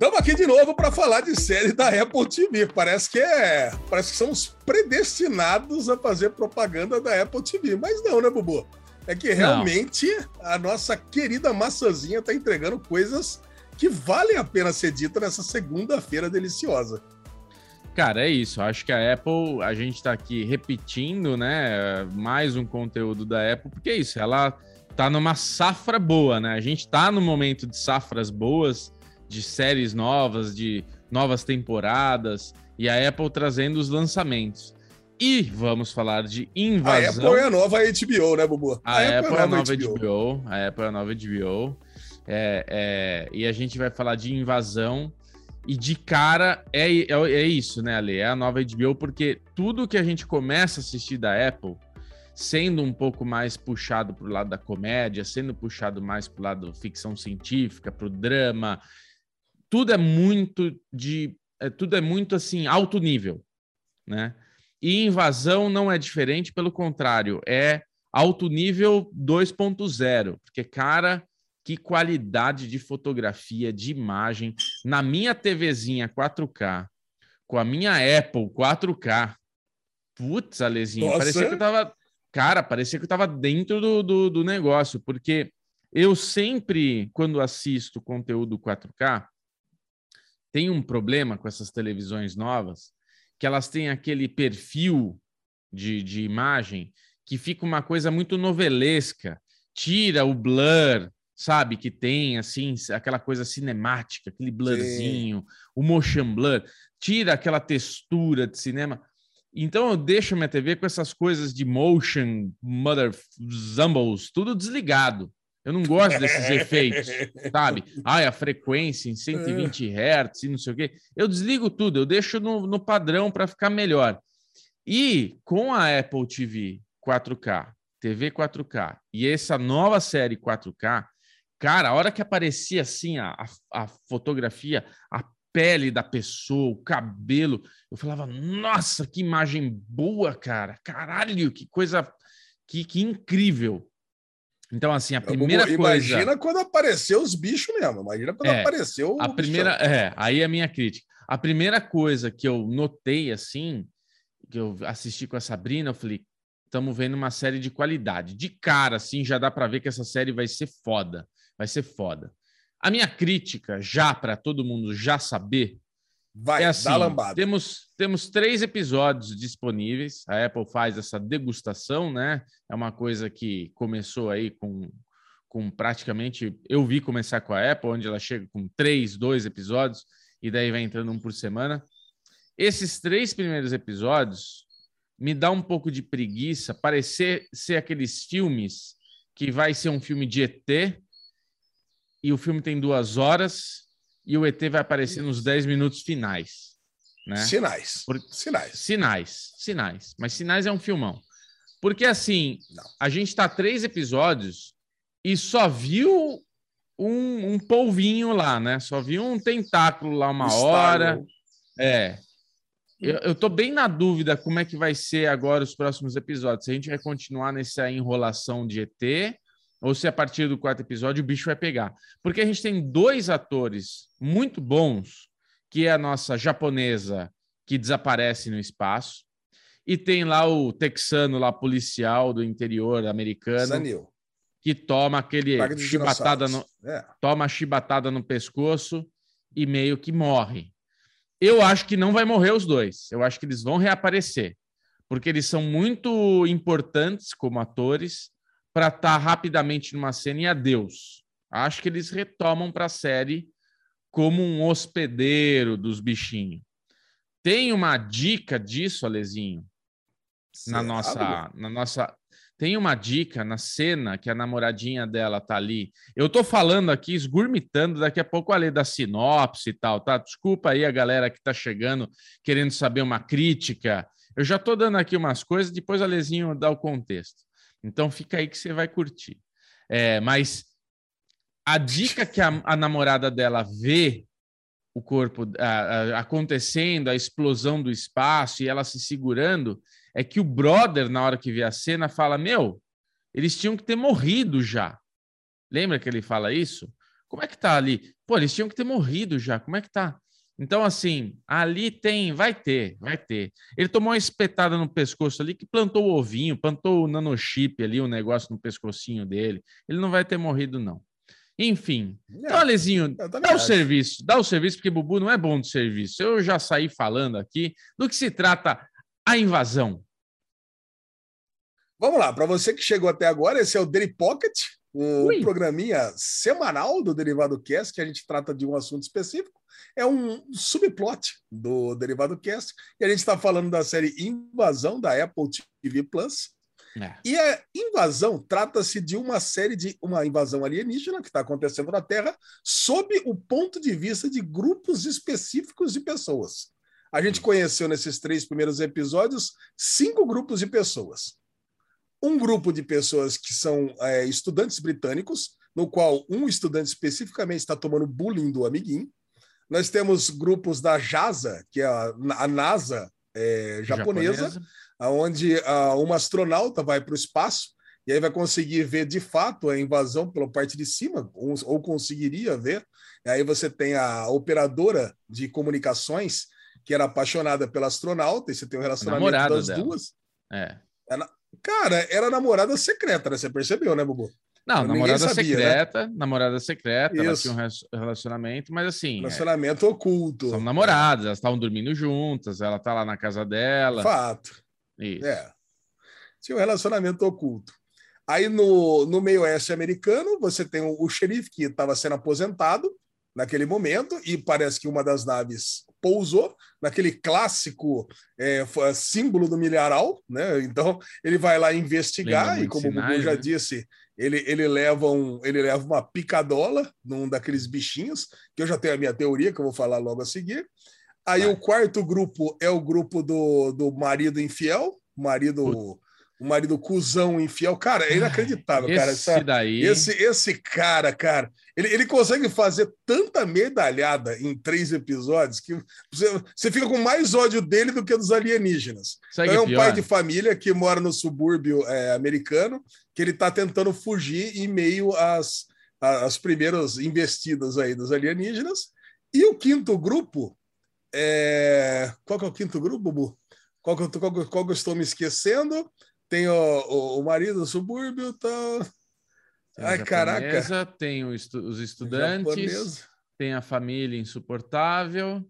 Estamos aqui de novo para falar de série da Apple TV. Parece que é, parece que somos predestinados a fazer propaganda da Apple TV, mas não, né, Bubu? É que realmente não. a nossa querida maçãzinha está entregando coisas que valem a pena ser dita nessa segunda-feira deliciosa. Cara, é isso. Acho que a Apple, a gente está aqui repetindo, né? Mais um conteúdo da Apple, porque é isso, ela tá numa safra boa, né? A gente tá no momento de safras boas, de séries novas, de novas temporadas, e a Apple trazendo os lançamentos. E vamos falar de invasão. A Apple é a nova HBO, né, Bubu? A, a Apple, Apple, é a nova HBO. HBO. A Apple é a nova HBO. É, é, e a gente vai falar de invasão e de cara, é, é, é isso, né, Ale? É a nova HBO, porque tudo que a gente começa a assistir da Apple, sendo um pouco mais puxado para o lado da comédia, sendo puxado mais para o lado ficção científica, para o drama, tudo é muito de. É, tudo é muito assim, alto nível, né? E invasão não é diferente, pelo contrário, é alto nível 2.0, porque, cara, que qualidade de fotografia, de imagem. Na minha TVzinha 4K, com a minha Apple 4K. Putz, Alezinho, Nossa. parecia que eu tava. Cara, parecia que eu tava dentro do, do, do negócio, porque eu sempre, quando assisto conteúdo 4K, tem um problema com essas televisões novas, que elas têm aquele perfil de, de imagem que fica uma coisa muito novelesca. Tira o blur, sabe? Que tem, assim, aquela coisa cinemática, aquele blurzinho, Sim. o motion blur, tira aquela textura de cinema. Então eu deixo minha TV com essas coisas de motion, mother zumbles, tudo desligado. Eu não gosto desses efeitos, sabe? Ai, a frequência em 120 Hz e não sei o quê. Eu desligo tudo, eu deixo no, no padrão para ficar melhor. E com a Apple TV 4K, TV 4K e essa nova série 4K, Cara, a hora que aparecia assim a, a, a fotografia, a pele da pessoa, o cabelo, eu falava, nossa, que imagem boa, cara. Caralho, que coisa, que, que incrível. Então, assim, a primeira coisa. Imagina quando apareceu os bichos mesmo. Imagina quando é, apareceu. A primeira, bichão. é, aí é a minha crítica. A primeira coisa que eu notei, assim, que eu assisti com a Sabrina, eu falei, estamos vendo uma série de qualidade. De cara, assim, já dá para ver que essa série vai ser foda. Vai ser foda. A minha crítica, já para todo mundo já saber, vai é assim, lambada. Temos, temos três episódios disponíveis. A Apple faz essa degustação, né? É uma coisa que começou aí com, com praticamente. Eu vi começar com a Apple, onde ela chega com três, dois episódios, e daí vai entrando um por semana. Esses três primeiros episódios me dá um pouco de preguiça, parecer ser aqueles filmes que vai ser um filme de ET, e o filme tem duas horas e o ET vai aparecer nos 10 minutos finais. Né? Sinais. Por... Sinais. Sinais. Sinais. Mas Sinais é um filmão. Porque assim, Não. a gente tá três episódios e só viu um, um polvinho lá, né? Só viu um tentáculo lá uma hora. É. Eu, eu tô bem na dúvida como é que vai ser agora os próximos episódios. Se a gente vai continuar nessa enrolação de ET ou se a partir do quarto episódio o bicho vai pegar. Porque a gente tem dois atores muito bons, que é a nossa japonesa que desaparece no espaço, e tem lá o texano lá policial do interior americano Sanil. que toma aquele chibatada no, é. toma chibatada no pescoço e meio que morre. Eu acho que não vai morrer os dois. Eu acho que eles vão reaparecer, porque eles são muito importantes como atores para estar tá rapidamente numa cena e adeus. Acho que eles retomam para a série como um hospedeiro dos bichinhos. Tem uma dica disso, Alezinho? Na nossa, na nossa. Tem uma dica na cena que a namoradinha dela tá ali. Eu tô falando aqui, esgurmitando, daqui a pouco a lei da sinopse e tal, tá? Desculpa aí a galera que tá chegando querendo saber uma crítica. Eu já tô dando aqui umas coisas, depois a Alezinho dá o contexto. Então fica aí que você vai curtir. É, mas a dica que a, a, namorada dela vê o corpo a, a, acontecendo, a explosão do espaço e ela se segurando, é que o brother, na hora que vê a cena, fala: Meu, eles tinham que ter morrido já. Lembra que ele fala isso? Como é que tá ali? Pô, eles tinham que ter morrido já. Como é que tá? Então, assim, ali tem, vai ter, vai ter. Ele tomou uma espetada no pescoço ali que plantou o ovinho, plantou o nanochip ali, o um negócio no pescocinho dele. Ele não vai ter morrido, não. Enfim. É, então, Alezinho, dá o serviço, dá o serviço, porque Bubu não é bom de serviço. Eu já saí falando aqui do que se trata a invasão. Vamos lá, para você que chegou até agora, esse é o Daily Pocket, um Ui. programinha semanal do Derivado Cast, que a gente trata de um assunto específico é um subplot do Derivado Cast, e a gente está falando da série Invasão da Apple TV Plus. É. E a invasão trata-se de uma série de uma invasão alienígena que está acontecendo na Terra sob o ponto de vista de grupos específicos de pessoas. A gente conheceu nesses três primeiros episódios cinco grupos de pessoas. Um grupo de pessoas que são é, estudantes britânicos, no qual um estudante especificamente está tomando bullying do amiguinho. Nós temos grupos da JASA, que é a, a NASA é, japonesa, japonesa, onde uh, uma astronauta vai para o espaço e aí vai conseguir ver de fato a invasão pela parte de cima, ou, ou conseguiria ver. E aí você tem a operadora de comunicações, que era apaixonada pela astronauta, e você tem o um relacionamento das dela. duas. É. Ela, cara, era namorada secreta, né? Você percebeu, né, Bubu? Não, namorada sabia, né? secreta, né? namorada secreta, Isso. ela tinha um relacionamento, mas assim. É, relacionamento é, oculto. São namoradas, elas estavam dormindo juntas, ela tá lá na casa dela. Fato. Isso. É. Tinha um relacionamento oculto. Aí no, no meio oeste americano, você tem o, o xerife que estava sendo aposentado naquele momento, e parece que uma das naves pousou naquele clássico é, símbolo do milharal, né? Então ele vai lá investigar, e como sinais, o Bubu já né? disse, ele, ele, leva um, ele leva uma picadola num daqueles bichinhos, que eu já tenho a minha teoria, que eu vou falar logo a seguir. Aí Vai. o quarto grupo é o grupo do, do marido infiel, marido. O marido cuzão infiel, cara, é inacreditável, esse cara. Essa, daí... esse, esse cara, cara, ele, ele consegue fazer tanta medalhada em três episódios que você, você fica com mais ódio dele do que dos alienígenas. Então, é um pior? pai de família que mora no subúrbio é, americano, que ele está tentando fugir em meio às, às primeiras investidas aí dos alienígenas. E o quinto grupo é... Qual que é o quinto grupo, Bubu? Qual que, eu, qual, qual que eu estou me esquecendo? Tem o, o, o marido do subúrbio, tá... Ai, japonesa, caraca. Tem os estudantes, japonesa. tem a família insuportável,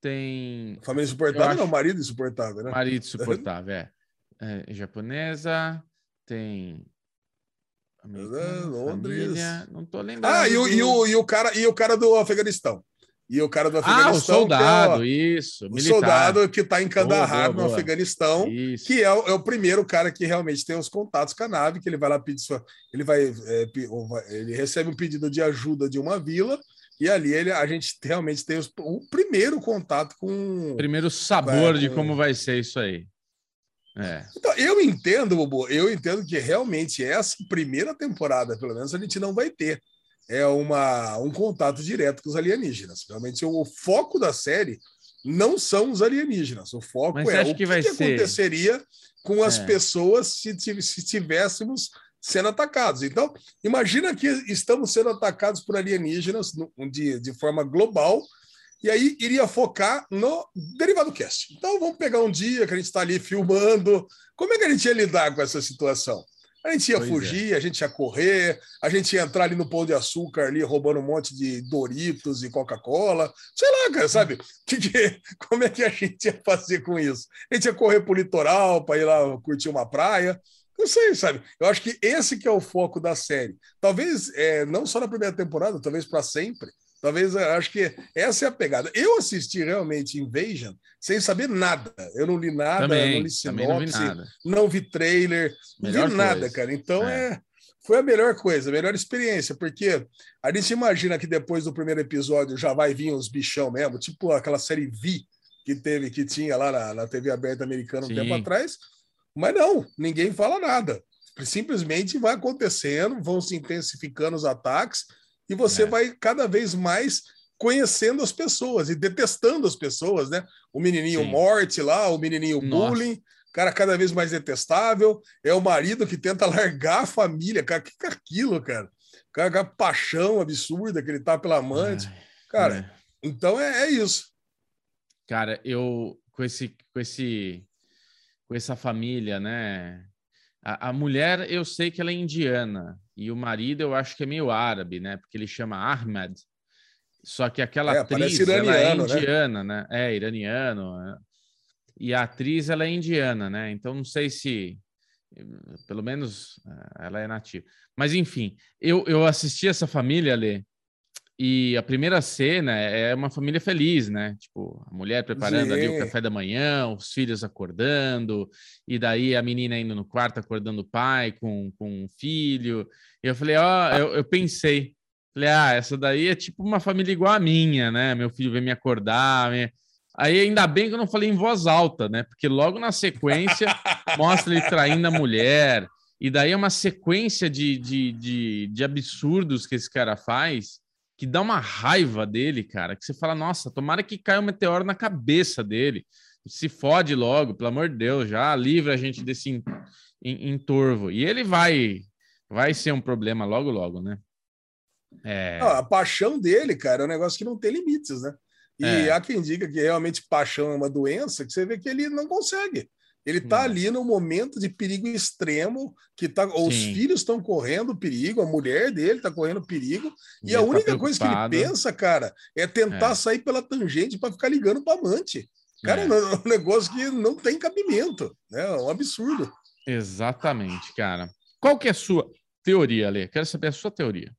tem. Família insuportável acho... não, marido insuportável, né? Marido insuportável, é. é japonesa, tem Londres. Família, não tô lembrando. Ah, e o, e, o, e, o cara, e o cara do Afeganistão. E o cara do Afeganistão. Ah, o soldado, é, ó, isso. O soldado que está em Kandahar, boa, boa, no Afeganistão, isso. que é o, é o, primeiro cara que realmente tem os contatos com a nave, que ele vai lá pedir sua. Ele vai. É, ele recebe um pedido de ajuda de uma vila. E ali ele, a gente realmente tem os, o primeiro contato com. Primeiro sabor com, de como vai ser isso aí. É. Então, eu entendo, Bobo, eu entendo que realmente essa primeira temporada, pelo menos, a gente não vai ter é uma, um contato direto com os alienígenas. Realmente, o foco da série não são os alienígenas. O foco Mas é o que, que, que aconteceria com as é. pessoas se, se tivéssemos sendo atacados. Então, imagina que estamos sendo atacados por alienígenas de, de forma global, e aí iria focar no Derivado Cast. Então, vamos pegar um dia que a gente está ali filmando. Como é que a gente ia lidar com essa situação? A gente ia pois fugir, é. a gente ia correr, a gente ia entrar ali no pão de açúcar, ali roubando um monte de Doritos e Coca-Cola. Sei lá, cara, sabe? Que, que, como é que a gente ia fazer com isso? A gente ia correr pro litoral para ir lá curtir uma praia. Não sei, sabe? Eu acho que esse que é o foco da série. Talvez é, não só na primeira temporada, talvez para sempre. Talvez acho que essa é a pegada. Eu assisti realmente Invasion sem saber nada. Eu não li nada, também, não li sinopse, não vi, não vi trailer, melhor não vi nada, coisa. cara. Então é. é. foi a melhor coisa, a melhor experiência, porque a gente imagina que depois do primeiro episódio já vai vir os bichão mesmo, tipo aquela série V que teve, que tinha lá na, na TV aberta americana um Sim. tempo atrás. Mas não, ninguém fala nada. Simplesmente vai acontecendo, vão se intensificando os ataques e você é. vai cada vez mais conhecendo as pessoas e detestando as pessoas, né? O menininho Sim. morte lá, o menininho Nossa. bullying. cara cada vez mais detestável, é o marido que tenta largar a família, cara, que é aquilo, cara? Cara, a paixão absurda que ele tá pela amante. Cara, é. então é, é isso. Cara, eu com esse com esse com essa família, né? A, a, mulher eu sei que ela é indiana e o marido eu acho que é meio árabe, né? Porque ele chama Ahmed. Só que aquela é, atriz ela é né? indiana, né? né? É iraniano. É. E a atriz ela é indiana, né? Então não sei se pelo menos eh, ela é nativa. Mas enfim, eu, eu assisti essa família, ali e a primeira cena é uma família feliz, né? Tipo, a mulher preparando Sim. ali o café da manhã, os filhos acordando, e daí a menina indo no quarto acordando o pai com, com um filho. E eu falei, ó, oh, eu, eu pensei, falei, ah, essa daí é tipo uma família igual a minha, né? Meu filho vem me acordar. Me... Aí ainda bem que eu não falei em voz alta, né? Porque logo na sequência mostra ele traindo a mulher. E daí é uma sequência de, de, de, de absurdos que esse cara faz que dá uma raiva dele, cara, que você fala, nossa, tomara que caia um meteoro na cabeça dele. Se fode logo, pelo amor de Deus, já livra a gente desse entorvo. E ele vai vai ser um problema logo, logo, né? É... a paixão dele, cara, é um negócio que não tem limites, né? E é. há quem diga que realmente paixão é uma doença, que você vê que ele não consegue. Ele está hum. ali no momento de perigo extremo, que tá, os filhos estão correndo perigo, a mulher dele está correndo perigo, e, e a tá única tá coisa que ele pensa, cara, é tentar é. sair pela tangente para ficar ligando para amante. Cara, é. é um negócio que não tem cabimento, né? É um absurdo. Exatamente, cara. Qual que é a sua teoria, Ale? Quero saber a sua teoria.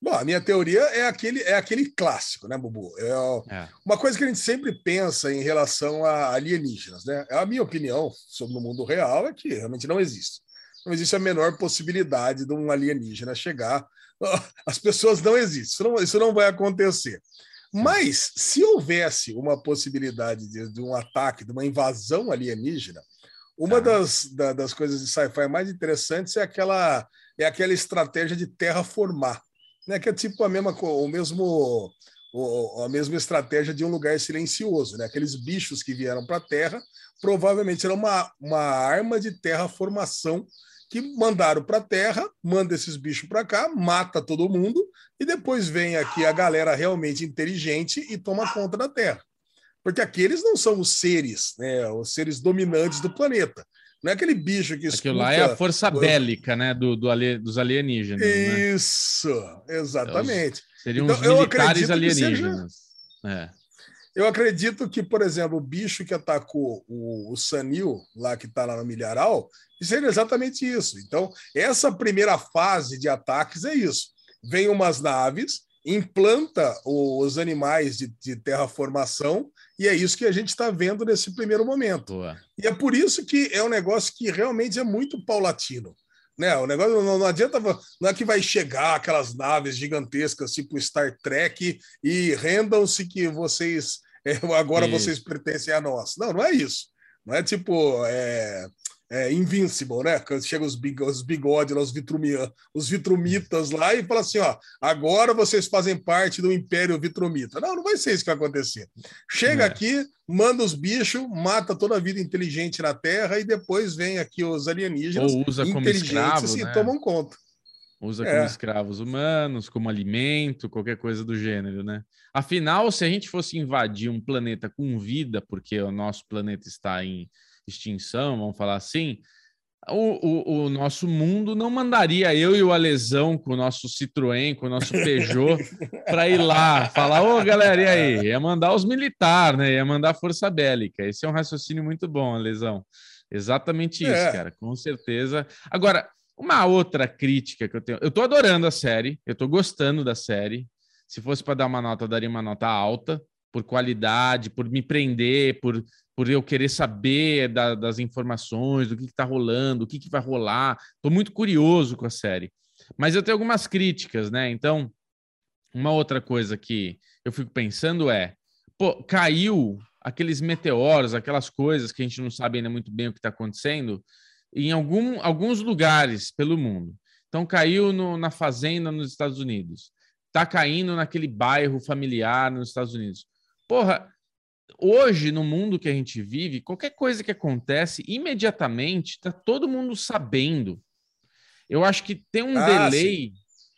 Bom, a minha teoria é aquele, é aquele clássico, né, Bubu? É, é, uma coisa que a gente sempre pensa em relação a alienígenas, né? A minha opinião sobre o mundo real é que realmente não existe. Não existe a menor possibilidade de um alienígena chegar. As pessoas não existem, isso não, isso não vai acontecer. Mas se houvesse uma possibilidade de, de um ataque, de uma invasão alienígena, uma das, da, das coisas de sci-fi mais interessantes é aquela, é aquela estratégia de terraformar né, que é tipo a mesma, o mesmo, o, a mesma estratégia de um lugar silencioso. Né? Aqueles bichos que vieram para a Terra provavelmente era uma, uma arma de terraformação que mandaram para a Terra, manda esses bichos para cá, mata todo mundo e depois vem aqui a galera realmente inteligente e toma conta da Terra. Porque aqueles não são os seres, né, os seres dominantes do planeta. Não é aquele bicho que escuta... Aquilo lá é a força bélica, né, do, do dos alienígenas. Né? Isso, né? exatamente. Seriam então, os militares alienígenas. Seja... É. Eu acredito que, por exemplo, o bicho que atacou o, o Sanil, lá que está lá no Milharal, seria exatamente isso. Então, essa primeira fase de ataques é isso. Vem umas naves, implanta os animais de, de terraformação e é isso que a gente está vendo nesse primeiro momento. Boa. E é por isso que é um negócio que realmente é muito paulatino. Né? O negócio não, não adianta, não é que vai chegar aquelas naves gigantescas tipo Star Trek e rendam-se que vocês é, agora isso. vocês pertencem a nós. Não, não é isso. Não é tipo é, é, Invincible, né? Quando chega os, os bigodes os, vitrumia, os vitrumitas lá e fala assim: ó, agora vocês fazem parte do Império Vitrumita. Não, não vai ser isso que vai acontecer. Chega é. aqui, manda os bichos, mata toda a vida inteligente na Terra e depois vem aqui os alienígenas Ou usa inteligentes escravo, e né? tomam conta. Usa é. como escravos humanos, como alimento, qualquer coisa do gênero, né? Afinal, se a gente fosse invadir um planeta com vida, porque o nosso planeta está em extinção, vamos falar assim, o, o, o, nosso mundo não mandaria eu e o Alesão com o nosso Citroën, com o nosso Peugeot, para ir lá falar, ô galera, e aí? Ia mandar os militares, né? Ia mandar a força bélica. Esse é um raciocínio muito bom, Alesão. Exatamente isso, é. cara, com certeza. Agora, uma outra crítica que eu tenho, eu tô adorando a série, eu tô gostando da série. Se fosse para dar uma nota, eu daria uma nota alta, por qualidade, por me prender, por por eu querer saber da, das informações, do que está rolando, o que, que vai rolar. Estou muito curioso com a série. Mas eu tenho algumas críticas, né? Então, uma outra coisa que eu fico pensando é: pô, caiu aqueles meteoros, aquelas coisas que a gente não sabe ainda muito bem o que está acontecendo, em algum, alguns lugares pelo mundo. Então, caiu no, na fazenda nos Estados Unidos, está caindo naquele bairro familiar nos Estados Unidos. Porra, hoje, no mundo que a gente vive, qualquer coisa que acontece, imediatamente está todo mundo sabendo. Eu acho que tem um ah, delay, sim.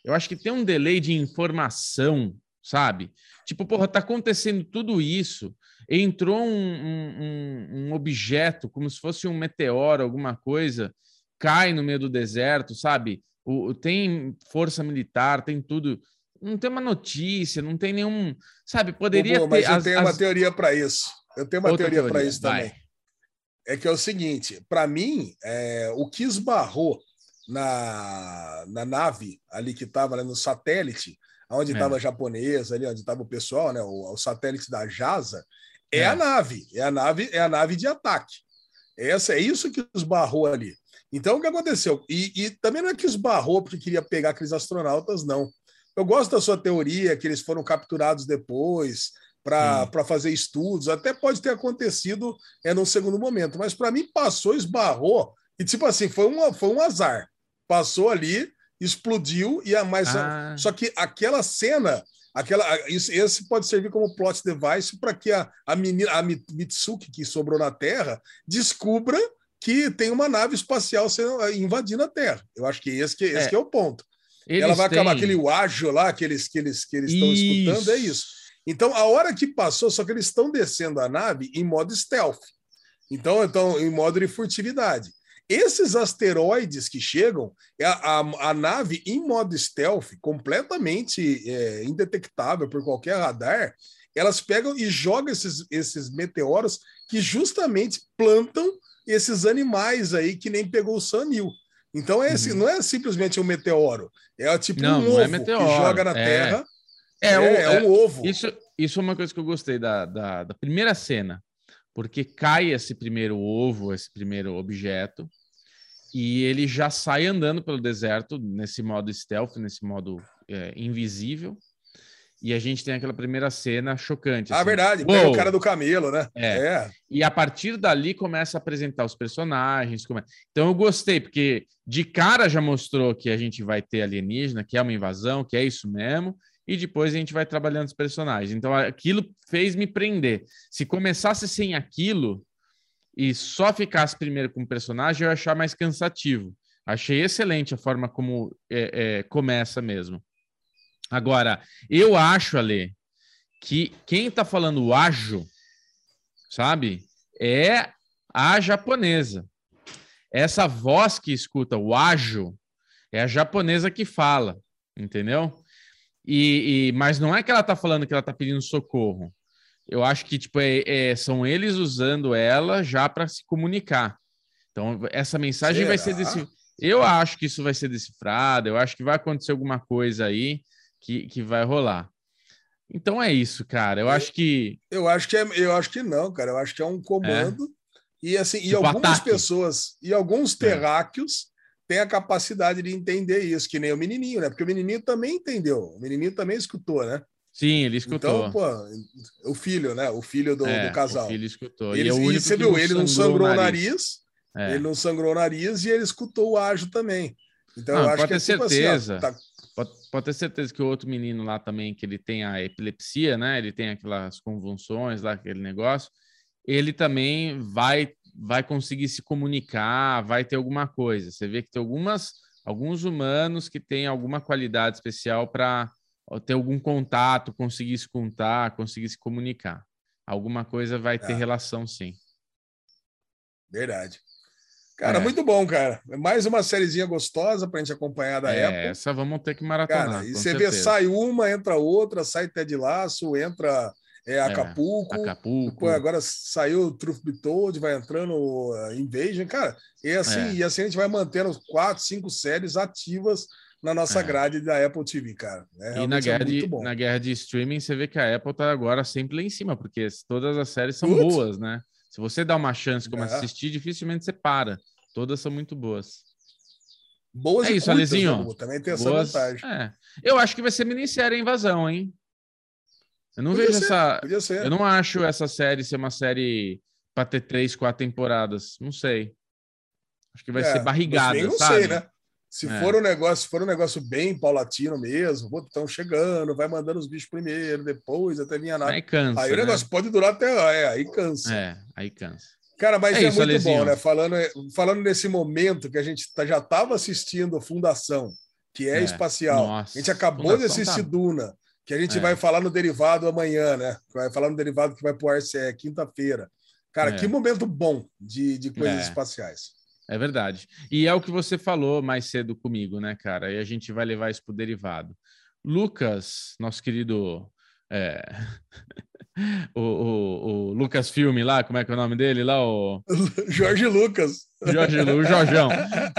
eu acho que tem um delay de informação, sabe? Tipo, porra, tá acontecendo tudo isso. Entrou um, um, um objeto, como se fosse um meteoro, alguma coisa, cai no meio do deserto, sabe? O, tem força militar, tem tudo não tem uma notícia, não tem nenhum. Sabe, poderia Bom, ter. Mas eu tenho as... uma teoria para isso. Eu tenho uma Outra teoria, teoria para isso vai. também. É que é o seguinte: para mim, é, o que esbarrou na, na nave ali que estava né, no satélite, onde estava é. a japonesa, ali onde estava o pessoal, né, o, o satélite da JASA, é, é, a nave, é a nave, é a nave de ataque. Essa é isso que esbarrou ali. Então, o que aconteceu? E, e também não é que esbarrou porque queria pegar aqueles astronautas, não. Eu gosto da sua teoria, que eles foram capturados depois para hum. fazer estudos. Até pode ter acontecido é, num segundo momento, mas para mim passou, esbarrou, e tipo assim, foi, uma, foi um azar. Passou ali, explodiu, e a mais. Ah. Só que aquela cena. Aquela, esse pode servir como plot device para que a, a menina, a Mitsuki, que sobrou na Terra, descubra que tem uma nave espacial sendo, invadindo a Terra. Eu acho que esse que, esse é. que é o ponto. Eles ela vai têm... acabar aquele ágio lá que eles que eles que eles estão escutando, é isso. Então, a hora que passou, só que eles estão descendo a nave em modo stealth. Então, então em modo de furtividade. Esses asteroides que chegam, a, é a, a nave em modo stealth, completamente é, indetectável por qualquer radar, elas pegam e jogam esses, esses meteoros que justamente plantam esses animais aí que nem pegou o Sanil. Então é uhum. não é simplesmente um meteoro, é tipo não, um não é ovo é que joga na é... Terra. É, é, é, é um ovo. Isso, isso é uma coisa que eu gostei da, da, da primeira cena, porque cai esse primeiro ovo, esse primeiro objeto, e ele já sai andando pelo deserto nesse modo stealth, nesse modo é, invisível. E a gente tem aquela primeira cena chocante. Ah, assim. Verdade. Pega o cara do camelo, né? É. é. E a partir dali começa a apresentar os personagens. Come... Então eu gostei, porque de cara já mostrou que a gente vai ter alienígena, que é uma invasão, que é isso mesmo. E depois a gente vai trabalhando os personagens. Então aquilo fez me prender. Se começasse sem aquilo e só ficasse primeiro com o personagem, eu ia achar mais cansativo. Achei excelente a forma como é, é, começa mesmo. Agora, eu acho, Ale, que quem está falando ágio, sabe, é a japonesa. Essa voz que escuta o ágio é a japonesa que fala, entendeu? E, e, mas não é que ela está falando que ela está pedindo socorro. Eu acho que tipo é, é, são eles usando ela já para se comunicar. Então essa mensagem Será? vai ser desse. Eu acho que isso vai ser decifrado. Eu acho que vai acontecer alguma coisa aí que, que vai rolar. Então é isso, cara. Eu, eu acho que. Eu acho que é, eu acho que não, cara. Eu acho que é um comando. É. E assim, tipo e algumas ataque. pessoas, e alguns é. terráqueos têm a capacidade de entender isso, que nem o menininho, né? Porque o menininho também entendeu. O menininho também escutou, né? Sim, ele escutou. Então, pô, o filho, né? O filho do, é, do casal. O filho escutou. Ele, e, é e você viu, ele não sangrou o nariz. nariz é. Ele não sangrou o nariz e ele escutou o ágio também. Então não, eu acho que é tipo certeza. Assim, ó, tá, Pode, pode, ter certeza que o outro menino lá também, que ele tem a epilepsia, né? Ele tem aquelas convulsões lá, aquele negócio. Ele também vai vai conseguir se comunicar, vai ter alguma coisa. Você vê que tem algumas alguns humanos que têm alguma qualidade especial para ter algum contato, conseguir se contar, conseguir se comunicar. Alguma coisa vai ter é. relação, sim. Verdade. Cara, é. muito bom, cara. Mais uma sériezinha gostosa pra gente acompanhar da é, Apple. Essa vamos ter que maratonar. Cara, e você certeza. vê, sai uma, entra outra, sai Ted Laço, entra é, é Acapulco. É, Acapulco. Agora saiu Truth Be Told, vai entrando uh, Invasion. Cara, e assim, é. e assim a gente vai mantendo quatro, cinco séries ativas na nossa é. grade da Apple TV, cara. É, e na guerra, de, na guerra de streaming, você vê que a Apple tá agora sempre lá em cima, porque todas as séries são Putz. boas, né? Se você dá uma chance como é. assistir, dificilmente você para. Todas são muito boas. Boas é e isso, curtas, Alezinho. Né, Também tem essa boas... vantagem. É. Eu acho que vai ser minissérie a invasão, hein? Eu não podia vejo ser, essa. Eu não acho essa série ser uma série para ter três, quatro temporadas. Não sei. Acho que vai é, ser barrigada, não sabe? Sei, né? Se é. for um negócio, se for um negócio bem paulatino mesmo, estão chegando, vai mandando os bichos primeiro, depois até minha nave. Aí cansa. Aí né? o negócio pode durar até. É, aí cansa. É, aí cansa. Cara, mas é, é isso, muito Alezinho. bom, né? Falando, falando nesse momento que a gente tá, já estava assistindo Fundação, que é, é. espacial. Nossa, a gente acabou de assistir tá... Duna, que a gente é. vai falar no derivado amanhã, né? Vai falar no derivado que vai pro RCE quinta-feira. Cara, é. que momento bom de, de coisas é. espaciais. É verdade. E é o que você falou mais cedo comigo, né, cara? E a gente vai levar isso para o derivado. Lucas, nosso querido. É... o, o, o, Lucas Filme lá, como é que é o nome dele lá? O... Jorge Lucas. Jorge, o Jorjão.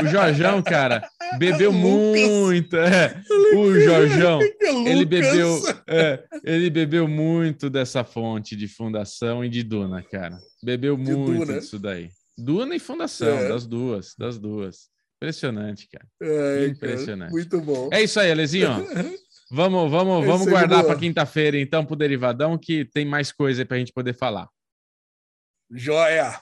O Jorjão, cara, bebeu muito. É. O Jorjão, ele bebeu, é, ele bebeu muito dessa fonte de fundação e de Duna, cara. Bebeu de muito Duna. disso daí. Duna e Fundação, é. das duas, das duas. Impressionante, cara. É, Impressionante. Cara, muito bom. É isso aí, Alezinho. Vamos, vamos, vamos guardar para quinta-feira, então, para o Derivadão, que tem mais coisa para a gente poder falar. Joia!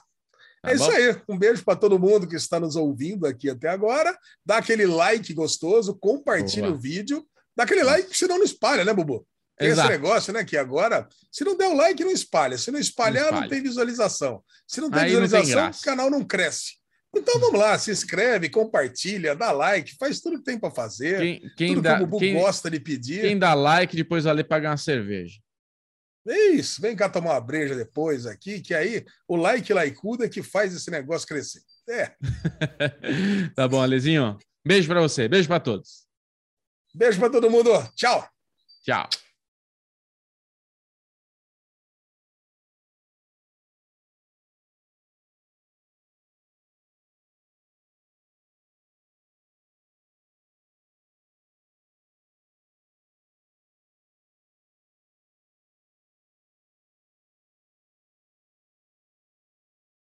Tá é bom? isso aí. Um beijo para todo mundo que está nos ouvindo aqui até agora. Dá aquele like gostoso, compartilha Boa. o vídeo. Dá aquele like, senão não espalha, né, Bubu? Tem Exato. esse negócio, né? Que agora, se não der o like, não espalha. Se não espalhar, não, espalha. não tem visualização. Se não tem Aí visualização, não tem o canal não cresce. Então vamos lá, se inscreve, compartilha, dá like, faz tudo que tem para fazer. Quem, quem tudo dá, que o Bubu quem, gosta de pedir. Quem dá like, depois vai ali pagar uma cerveja. É isso, vem cá tomar uma breja depois aqui, que aí o like laicuda é que faz esse negócio crescer. É. tá bom, Alezinho. Beijo para você, beijo para todos. Beijo para todo mundo. Tchau. Tchau.